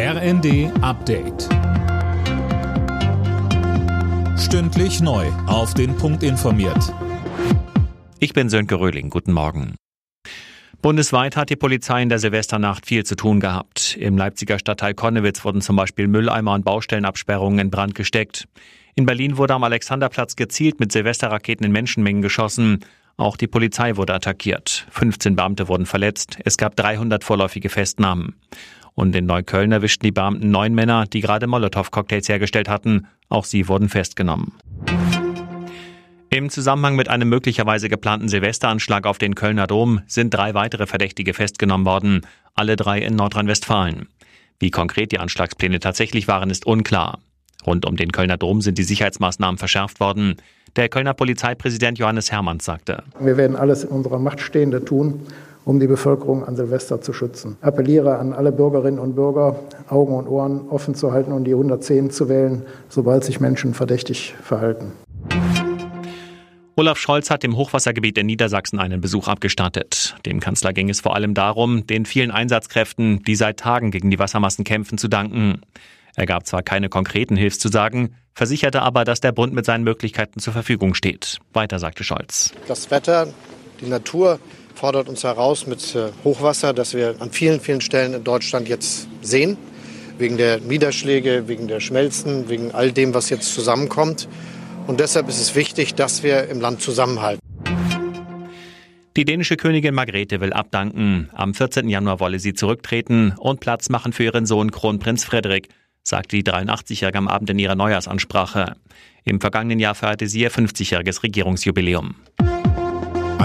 RND Update. Stündlich neu. Auf den Punkt informiert. Ich bin Sönke Röhling. Guten Morgen. Bundesweit hat die Polizei in der Silvesternacht viel zu tun gehabt. Im Leipziger Stadtteil Konnewitz wurden zum Beispiel Mülleimer und Baustellenabsperrungen in Brand gesteckt. In Berlin wurde am Alexanderplatz gezielt mit Silvesterraketen in Menschenmengen geschossen. Auch die Polizei wurde attackiert. 15 Beamte wurden verletzt. Es gab 300 vorläufige Festnahmen. Und in Neukölln erwischten die Beamten neun Männer, die gerade Molotow-Cocktails hergestellt hatten. Auch sie wurden festgenommen. Im Zusammenhang mit einem möglicherweise geplanten Silvesteranschlag auf den Kölner Dom sind drei weitere Verdächtige festgenommen worden, alle drei in Nordrhein-Westfalen. Wie konkret die Anschlagspläne tatsächlich waren, ist unklar. Rund um den Kölner Dom sind die Sicherheitsmaßnahmen verschärft worden. Der Kölner Polizeipräsident Johannes Hermanns sagte. Wir werden alles in unserer Macht Stehende tun, um die Bevölkerung an Silvester zu schützen. Appelliere an alle Bürgerinnen und Bürger, Augen und Ohren offen zu halten und die 110 zu wählen, sobald sich Menschen verdächtig verhalten. Olaf Scholz hat im Hochwassergebiet in Niedersachsen einen Besuch abgestattet. Dem Kanzler ging es vor allem darum, den vielen Einsatzkräften, die seit Tagen gegen die Wassermassen kämpfen, zu danken. Er gab zwar keine konkreten Hilfszusagen, versicherte aber, dass der Bund mit seinen Möglichkeiten zur Verfügung steht. Weiter sagte Scholz. Das Wetter, die Natur fordert uns heraus mit äh, Hochwasser, das wir an vielen, vielen Stellen in Deutschland jetzt sehen. Wegen der Niederschläge, wegen der Schmelzen, wegen all dem, was jetzt zusammenkommt. Und deshalb ist es wichtig, dass wir im Land zusammenhalten. Die dänische Königin Margrethe will abdanken. Am 14. Januar wolle sie zurücktreten und Platz machen für ihren Sohn Kronprinz Frederik, sagte die 83-Jährige am Abend in ihrer Neujahrsansprache. Im vergangenen Jahr feierte sie ihr 50-jähriges Regierungsjubiläum.